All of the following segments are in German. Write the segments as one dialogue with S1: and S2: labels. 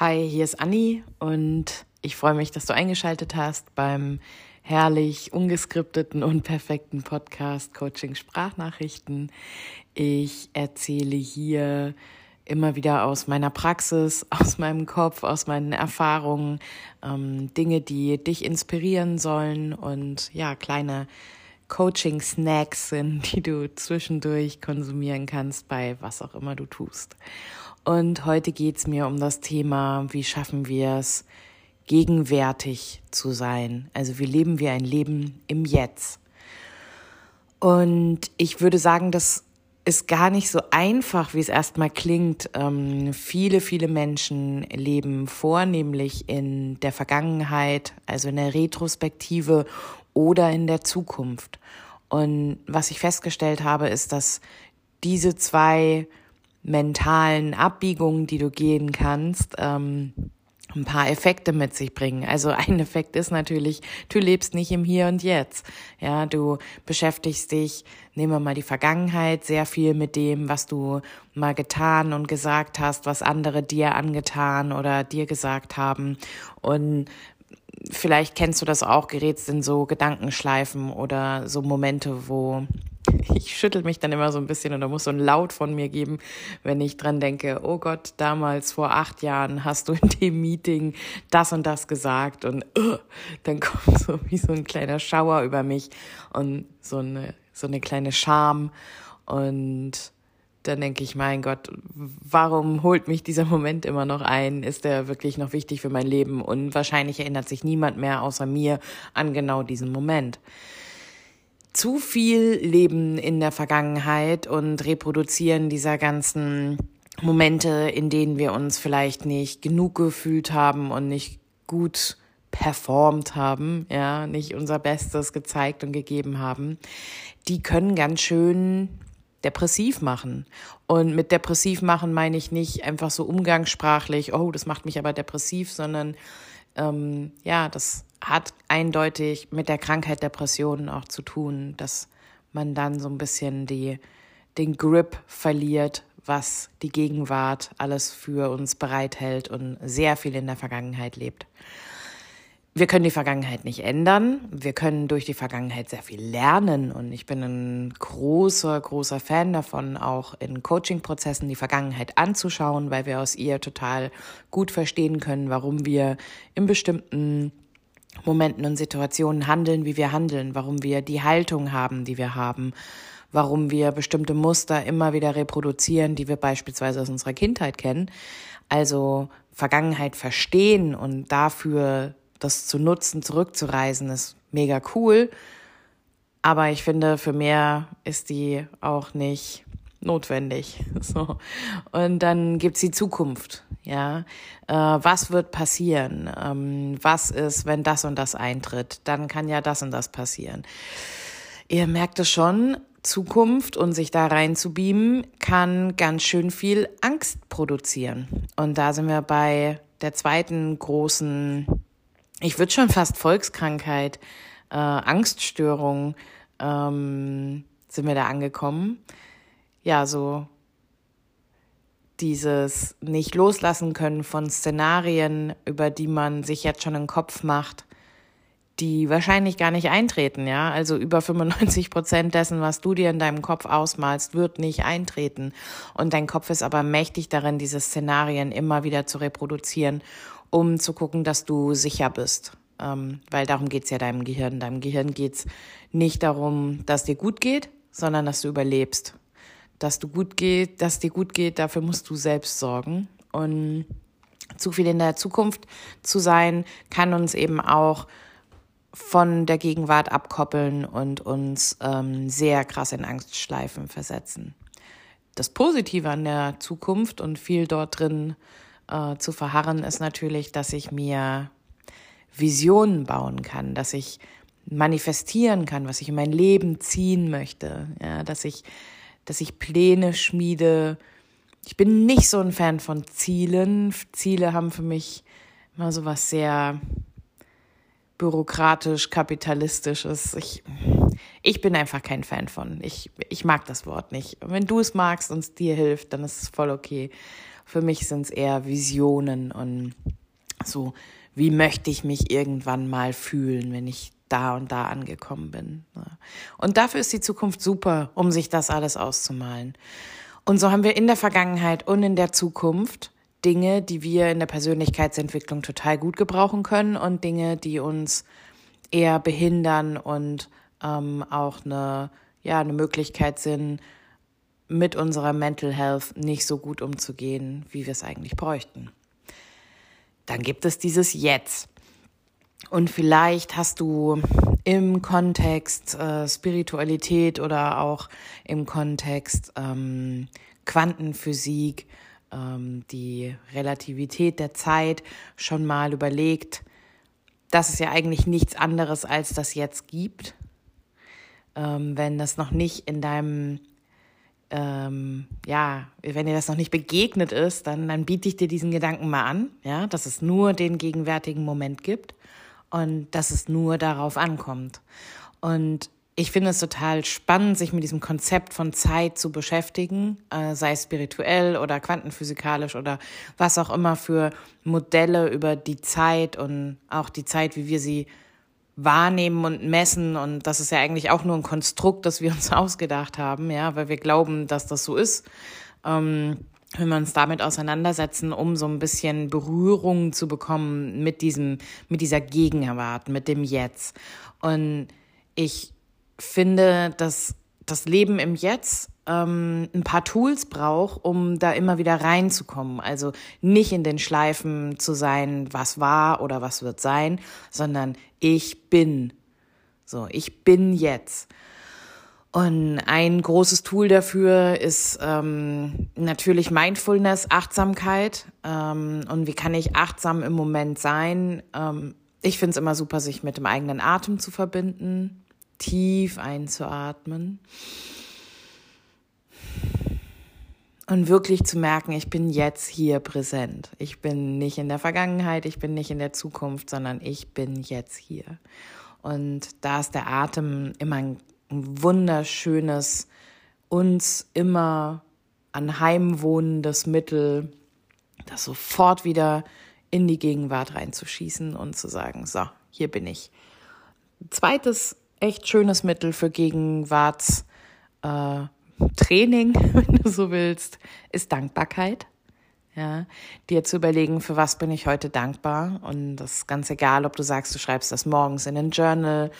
S1: Hi, hier ist Anni und ich freue mich, dass du eingeschaltet hast beim herrlich ungeskripteten und perfekten Podcast Coaching Sprachnachrichten. Ich erzähle hier immer wieder aus meiner Praxis, aus meinem Kopf, aus meinen Erfahrungen, ähm, Dinge, die dich inspirieren sollen und ja, kleine Coaching-Snacks sind, die du zwischendurch konsumieren kannst bei was auch immer du tust. Und heute geht's mir um das Thema, wie schaffen wir es, gegenwärtig zu sein. Also wie leben wir ein Leben im Jetzt. Und ich würde sagen, das ist gar nicht so einfach, wie es erstmal klingt. Ähm, viele, viele Menschen leben vornehmlich in der Vergangenheit, also in der Retrospektive oder in der Zukunft. Und was ich festgestellt habe, ist, dass diese zwei mentalen Abbiegungen, die du gehen kannst, ähm, ein paar Effekte mit sich bringen. Also ein Effekt ist natürlich, du lebst nicht im Hier und Jetzt. Ja, du beschäftigst dich, nehmen wir mal die Vergangenheit, sehr viel mit dem, was du mal getan und gesagt hast, was andere dir angetan oder dir gesagt haben. Und vielleicht kennst du das auch, gerätst in so Gedankenschleifen oder so Momente, wo ich schüttel mich dann immer so ein bisschen und da muss so ein Laut von mir geben, wenn ich dran denke, oh Gott, damals vor acht Jahren hast du in dem Meeting das und das gesagt und uh, dann kommt so wie so ein kleiner Schauer über mich und so eine, so eine kleine Scham und dann denke ich, mein Gott, warum holt mich dieser Moment immer noch ein? Ist der wirklich noch wichtig für mein Leben? Und wahrscheinlich erinnert sich niemand mehr außer mir an genau diesen Moment. Zu viel leben in der Vergangenheit und reproduzieren dieser ganzen Momente, in denen wir uns vielleicht nicht genug gefühlt haben und nicht gut performt haben, ja, nicht unser Bestes gezeigt und gegeben haben, die können ganz schön depressiv machen. Und mit depressiv machen meine ich nicht einfach so umgangssprachlich, oh, das macht mich aber depressiv, sondern ähm, ja, das hat eindeutig mit der Krankheit Depressionen auch zu tun, dass man dann so ein bisschen die, den Grip verliert, was die Gegenwart alles für uns bereithält und sehr viel in der Vergangenheit lebt. Wir können die Vergangenheit nicht ändern. Wir können durch die Vergangenheit sehr viel lernen. Und ich bin ein großer, großer Fan davon, auch in Coaching-Prozessen die Vergangenheit anzuschauen, weil wir aus ihr total gut verstehen können, warum wir in bestimmten Momenten und Situationen handeln, wie wir handeln, warum wir die Haltung haben, die wir haben, warum wir bestimmte Muster immer wieder reproduzieren, die wir beispielsweise aus unserer Kindheit kennen. Also Vergangenheit verstehen und dafür das zu nutzen, zurückzureisen, ist mega cool. Aber ich finde, für mehr ist die auch nicht notwendig. So. Und dann gibt's die Zukunft. Ja, äh, was wird passieren? Ähm, was ist, wenn das und das eintritt? Dann kann ja das und das passieren. Ihr merkt es schon, Zukunft und sich da rein zu beamen, kann ganz schön viel Angst produzieren. Und da sind wir bei der zweiten großen ich würde schon fast Volkskrankheit, äh, Angststörung ähm, sind wir da angekommen. Ja, so dieses nicht loslassen können von Szenarien, über die man sich jetzt schon einen Kopf macht, die wahrscheinlich gar nicht eintreten, ja. Also über 95 Prozent dessen, was du dir in deinem Kopf ausmalst, wird nicht eintreten. Und dein Kopf ist aber mächtig darin, diese Szenarien immer wieder zu reproduzieren um zu gucken, dass du sicher bist. Ähm, weil darum geht's ja deinem Gehirn. Deinem Gehirn geht's nicht darum, dass dir gut geht, sondern dass du überlebst. Dass du gut geht, dass dir gut geht, dafür musst du selbst sorgen. Und zu viel in der Zukunft zu sein, kann uns eben auch von der Gegenwart abkoppeln und uns ähm, sehr krass in Angstschleifen versetzen. Das Positive an der Zukunft und viel dort drin äh, zu verharren, ist natürlich, dass ich mir Visionen bauen kann, dass ich manifestieren kann, was ich in mein Leben ziehen möchte, ja, dass ich, dass ich Pläne schmiede. Ich bin nicht so ein Fan von Zielen. Ziele haben für mich immer so was sehr bürokratisch, kapitalistisches. Ich, ich bin einfach kein Fan von. Ich, ich mag das Wort nicht. Wenn du es magst und es dir hilft, dann ist es voll okay. Für mich sind es eher Visionen und so, wie möchte ich mich irgendwann mal fühlen, wenn ich da und da angekommen bin. Und dafür ist die Zukunft super, um sich das alles auszumalen. Und so haben wir in der Vergangenheit und in der Zukunft Dinge, die wir in der Persönlichkeitsentwicklung total gut gebrauchen können und Dinge, die uns eher behindern und ähm, auch eine, ja, eine Möglichkeit sind, mit unserer Mental Health nicht so gut umzugehen, wie wir es eigentlich bräuchten. Dann gibt es dieses Jetzt. Und vielleicht hast du im Kontext äh, Spiritualität oder auch im Kontext ähm, Quantenphysik, ähm, die Relativität der Zeit schon mal überlegt, dass es ja eigentlich nichts anderes als das Jetzt gibt. Ähm, wenn das noch nicht in deinem ähm, ja, wenn dir das noch nicht begegnet ist, dann, dann biete ich dir diesen Gedanken mal an, ja, dass es nur den gegenwärtigen Moment gibt und dass es nur darauf ankommt. Und ich finde es total spannend, sich mit diesem Konzept von Zeit zu beschäftigen, äh, sei es spirituell oder quantenphysikalisch oder was auch immer für Modelle über die Zeit und auch die Zeit, wie wir sie wahrnehmen und messen. Und das ist ja eigentlich auch nur ein Konstrukt, das wir uns ausgedacht haben, ja, weil wir glauben, dass das so ist. Ähm, wenn wir uns damit auseinandersetzen, um so ein bisschen Berührung zu bekommen mit diesem, mit dieser Gegenwart, mit dem Jetzt. Und ich finde, dass das Leben im Jetzt ähm, ein paar Tools braucht, um da immer wieder reinzukommen. Also nicht in den Schleifen zu sein, was war oder was wird sein, sondern ich bin. So, ich bin jetzt. Und ein großes Tool dafür ist ähm, natürlich Mindfulness, Achtsamkeit. Ähm, und wie kann ich achtsam im Moment sein? Ähm, ich finde es immer super, sich mit dem eigenen Atem zu verbinden, tief einzuatmen und wirklich zu merken, ich bin jetzt hier präsent. Ich bin nicht in der Vergangenheit, ich bin nicht in der Zukunft, sondern ich bin jetzt hier. Und da ist der Atem immer ein wunderschönes, uns immer anheimwohnendes Mittel, das sofort wieder in die Gegenwart reinzuschießen und zu sagen, so, hier bin ich. Zweites echt schönes Mittel für Gegenwartstraining, äh, wenn du so willst, ist Dankbarkeit. Ja, dir zu überlegen, für was bin ich heute dankbar. Und das ist ganz egal, ob du sagst, du schreibst das morgens in ein Journal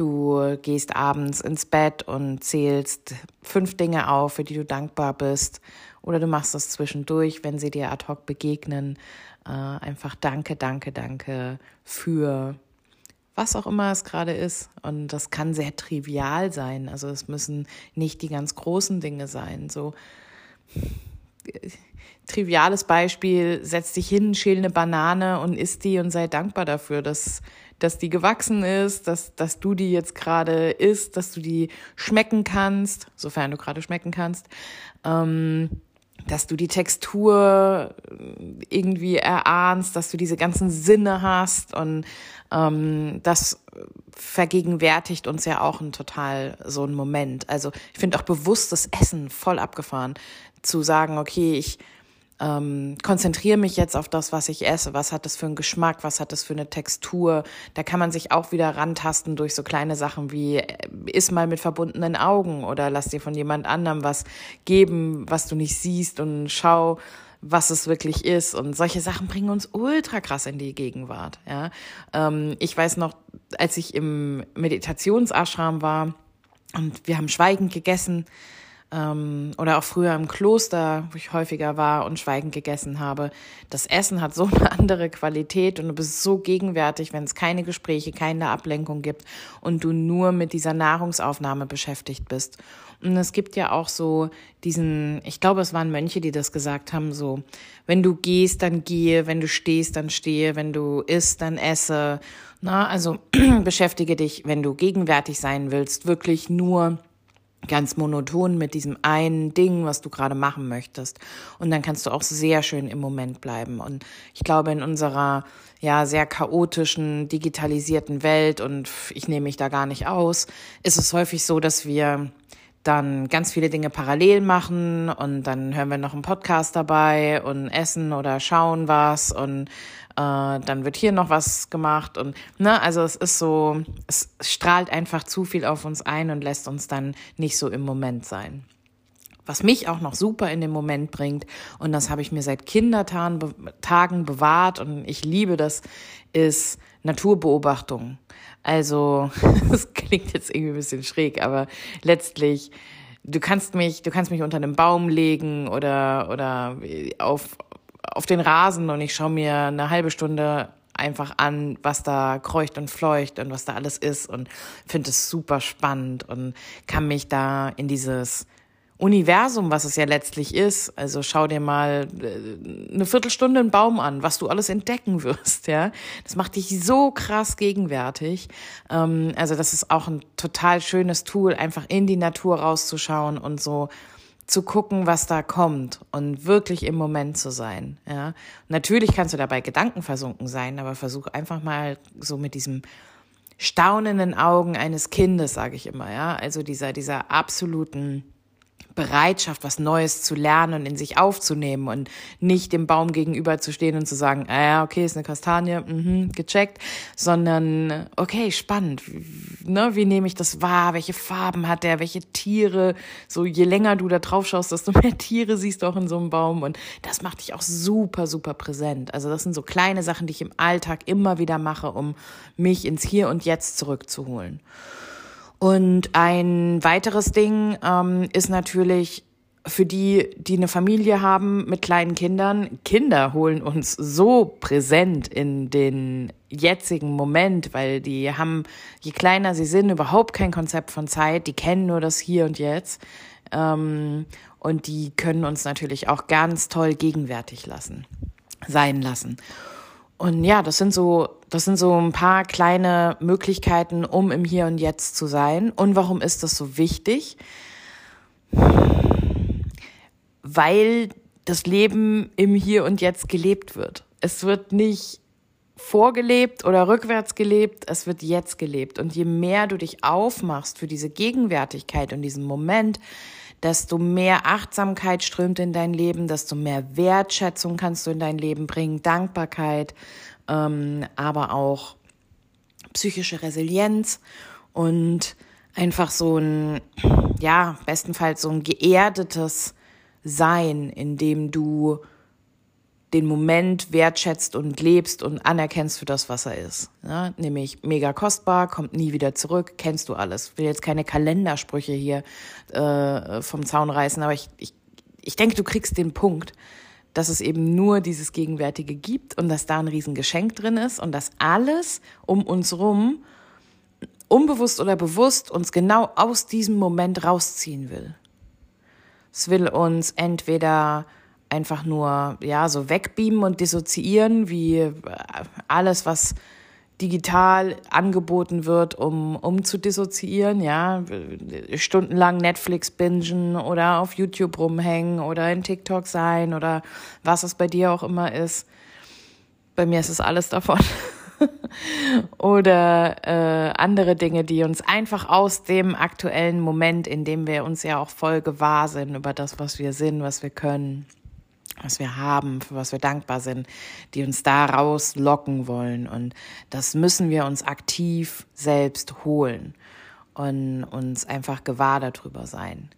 S1: Du gehst abends ins Bett und zählst fünf Dinge auf, für die du dankbar bist. Oder du machst das zwischendurch, wenn sie dir ad hoc begegnen. Äh, einfach danke, danke, danke für was auch immer es gerade ist. Und das kann sehr trivial sein. Also es müssen nicht die ganz großen Dinge sein. So triviales Beispiel, setz dich hin, schäl eine Banane und isst die und sei dankbar dafür, dass dass die gewachsen ist, dass, dass du die jetzt gerade isst, dass du die schmecken kannst, sofern du gerade schmecken kannst, ähm, dass du die Textur irgendwie erahnst, dass du diese ganzen Sinne hast und ähm, das vergegenwärtigt uns ja auch ein total so ein Moment. Also ich finde auch bewusstes Essen voll abgefahren, zu sagen, okay, ich ähm, konzentriere mich jetzt auf das, was ich esse. Was hat das für einen Geschmack? Was hat das für eine Textur? Da kann man sich auch wieder rantasten durch so kleine Sachen wie äh, iss mal mit verbundenen Augen oder lass dir von jemand anderem was geben, was du nicht siehst und schau, was es wirklich ist. Und solche Sachen bringen uns ultra krass in die Gegenwart. Ja, ähm, ich weiß noch, als ich im Meditationsashram war und wir haben schweigend gegessen ähm, oder auch früher im Kloster, wo ich häufiger war und schweigend gegessen habe. Das Essen hat so eine andere Qualität und du bist so gegenwärtig, wenn es keine Gespräche, keine Ablenkung gibt und du nur mit dieser Nahrungsaufnahme beschäftigt bist. Und es gibt ja auch so diesen, ich glaube, es waren Mönche, die das gesagt haben, so, wenn du gehst, dann gehe, wenn du stehst, dann stehe, wenn du isst, dann esse. Na, also beschäftige dich, wenn du gegenwärtig sein willst, wirklich nur ganz monoton mit diesem einen Ding, was du gerade machen möchtest. Und dann kannst du auch sehr schön im Moment bleiben. Und ich glaube, in unserer ja sehr chaotischen, digitalisierten Welt, und ich nehme mich da gar nicht aus, ist es häufig so, dass wir dann ganz viele Dinge parallel machen und dann hören wir noch einen Podcast dabei und essen oder schauen was und dann wird hier noch was gemacht und ne, also es ist so, es strahlt einfach zu viel auf uns ein und lässt uns dann nicht so im Moment sein. Was mich auch noch super in den Moment bringt, und das habe ich mir seit Kindertagen bewahrt und ich liebe das, ist Naturbeobachtung. Also, das klingt jetzt irgendwie ein bisschen schräg, aber letztlich, du kannst mich, du kannst mich unter einem Baum legen oder, oder auf, auf den Rasen und ich schaue mir eine halbe Stunde einfach an, was da kreucht und fleucht und was da alles ist und finde es super spannend und kann mich da in dieses Universum, was es ja letztlich ist. Also schau dir mal äh, eine Viertelstunde einen Baum an, was du alles entdecken wirst, ja. Das macht dich so krass gegenwärtig. Ähm, also das ist auch ein total schönes Tool, einfach in die Natur rauszuschauen und so zu gucken, was da kommt und wirklich im Moment zu sein, ja. Natürlich kannst du dabei Gedanken versunken sein, aber versuch einfach mal so mit diesem staunenden Augen eines Kindes, sage ich immer, ja. Also dieser, dieser absoluten Bereitschaft, was Neues zu lernen und in sich aufzunehmen und nicht dem Baum gegenüber zu stehen und zu sagen, ja, okay, ist eine Kastanie, mhm, gecheckt, sondern okay, spannend, ne, wie nehme ich das wahr, welche Farben hat der, welche Tiere, so je länger du da drauf schaust, desto mehr Tiere siehst du auch in so einem Baum und das macht dich auch super, super präsent. Also das sind so kleine Sachen, die ich im Alltag immer wieder mache, um mich ins Hier und Jetzt zurückzuholen. Und ein weiteres Ding ähm, ist natürlich für die, die eine Familie haben mit kleinen Kindern. Kinder holen uns so präsent in den jetzigen Moment, weil die haben, je kleiner sie sind, überhaupt kein Konzept von Zeit. Die kennen nur das Hier und Jetzt. Ähm, und die können uns natürlich auch ganz toll gegenwärtig lassen, sein lassen. Und ja, das sind so, das sind so ein paar kleine Möglichkeiten, um im Hier und Jetzt zu sein. Und warum ist das so wichtig? Weil das Leben im Hier und Jetzt gelebt wird. Es wird nicht vorgelebt oder rückwärts gelebt, es wird jetzt gelebt. Und je mehr du dich aufmachst für diese Gegenwärtigkeit und diesen Moment, desto mehr Achtsamkeit strömt in dein Leben, desto mehr Wertschätzung kannst du in dein Leben bringen, Dankbarkeit, ähm, aber auch psychische Resilienz und einfach so ein, ja, bestenfalls so ein geerdetes Sein, in dem du den Moment wertschätzt und lebst und anerkennst für das, was er ist. Ja, nämlich mega kostbar, kommt nie wieder zurück, kennst du alles. Will jetzt keine Kalendersprüche hier äh, vom Zaun reißen, aber ich, ich, ich denke, du kriegst den Punkt, dass es eben nur dieses Gegenwärtige gibt und dass da ein Riesengeschenk drin ist und dass alles um uns rum, unbewusst oder bewusst, uns genau aus diesem Moment rausziehen will. Es will uns entweder einfach nur, ja, so wegbeamen und dissoziieren, wie äh, alles, was digital angeboten wird, um, um zu dissoziieren, ja, stundenlang Netflix bingen oder auf YouTube rumhängen oder in TikTok sein oder was es bei dir auch immer ist. Bei mir ist es alles davon. oder äh, andere Dinge, die uns einfach aus dem aktuellen Moment, in dem wir uns ja auch voll gewahr sind über das, was wir sind, was wir können, was wir haben, für was wir dankbar sind, die uns da rauslocken wollen. Und das müssen wir uns aktiv selbst holen und uns einfach gewahr darüber sein.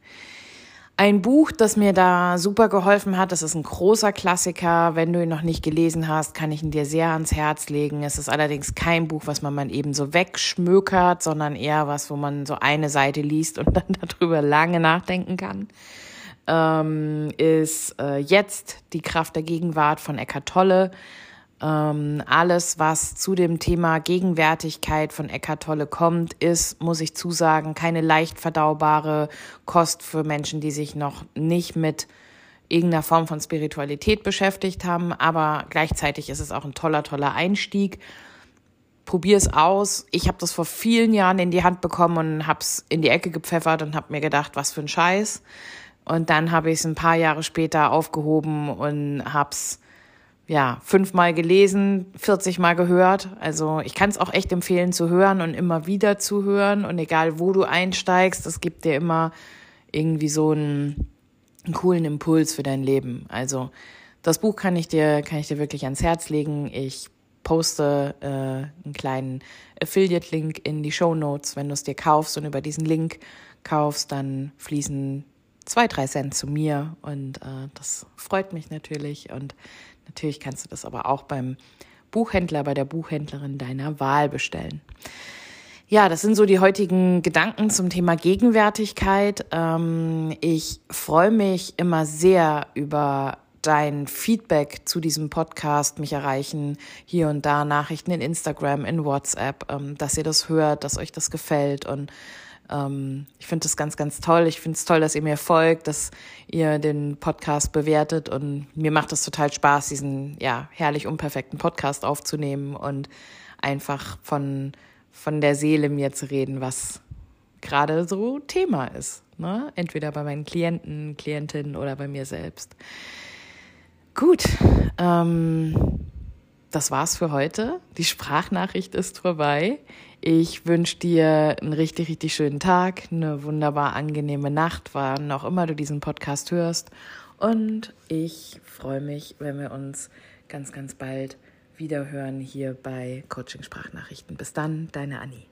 S1: Ein Buch, das mir da super geholfen hat, das ist ein großer Klassiker. Wenn du ihn noch nicht gelesen hast, kann ich ihn dir sehr ans Herz legen. Es ist allerdings kein Buch, was man eben so wegschmökert, sondern eher was, wo man so eine Seite liest und dann darüber lange nachdenken kann ähm, ist äh, jetzt die Kraft der Gegenwart von Eckart Tolle. Ähm, alles, was zu dem Thema Gegenwärtigkeit von Eckart Tolle kommt, ist, muss ich zusagen, keine leicht verdaubare Kost für Menschen, die sich noch nicht mit irgendeiner Form von Spiritualität beschäftigt haben, aber gleichzeitig ist es auch ein toller, toller Einstieg. Probier es aus. Ich habe das vor vielen Jahren in die Hand bekommen und habe es in die Ecke gepfeffert und habe mir gedacht, was für ein Scheiß. Und dann habe ich es ein paar Jahre später aufgehoben und hab's ja fünfmal gelesen, 40 Mal gehört. Also ich kann es auch echt empfehlen zu hören und immer wieder zu hören. Und egal wo du einsteigst, es gibt dir immer irgendwie so einen, einen coolen Impuls für dein Leben. Also das Buch kann ich dir, kann ich dir wirklich ans Herz legen. Ich poste äh, einen kleinen Affiliate-Link in die Show Notes. Wenn du es dir kaufst und über diesen Link kaufst, dann fließen zwei, drei Cent zu mir und äh, das freut mich natürlich. Und natürlich kannst du das aber auch beim Buchhändler, bei der Buchhändlerin deiner Wahl bestellen. Ja, das sind so die heutigen Gedanken zum Thema Gegenwärtigkeit. Ähm, ich freue mich immer sehr über dein Feedback zu diesem Podcast mich erreichen, hier und da Nachrichten in Instagram, in WhatsApp, ähm, dass ihr das hört, dass euch das gefällt und ähm, ich finde das ganz, ganz toll. Ich finde es toll, dass ihr mir folgt, dass ihr den Podcast bewertet und mir macht es total Spaß, diesen ja herrlich unperfekten Podcast aufzunehmen und einfach von von der Seele mir zu reden, was gerade so Thema ist. Ne? Entweder bei meinen Klienten, Klientinnen oder bei mir selbst. Gut, ähm, das war's für heute. Die Sprachnachricht ist vorbei. Ich wünsche dir einen richtig, richtig schönen Tag, eine wunderbar angenehme Nacht, wann auch immer du diesen Podcast hörst. Und ich freue mich, wenn wir uns ganz, ganz bald wieder hören hier bei Coaching Sprachnachrichten. Bis dann, deine Annie.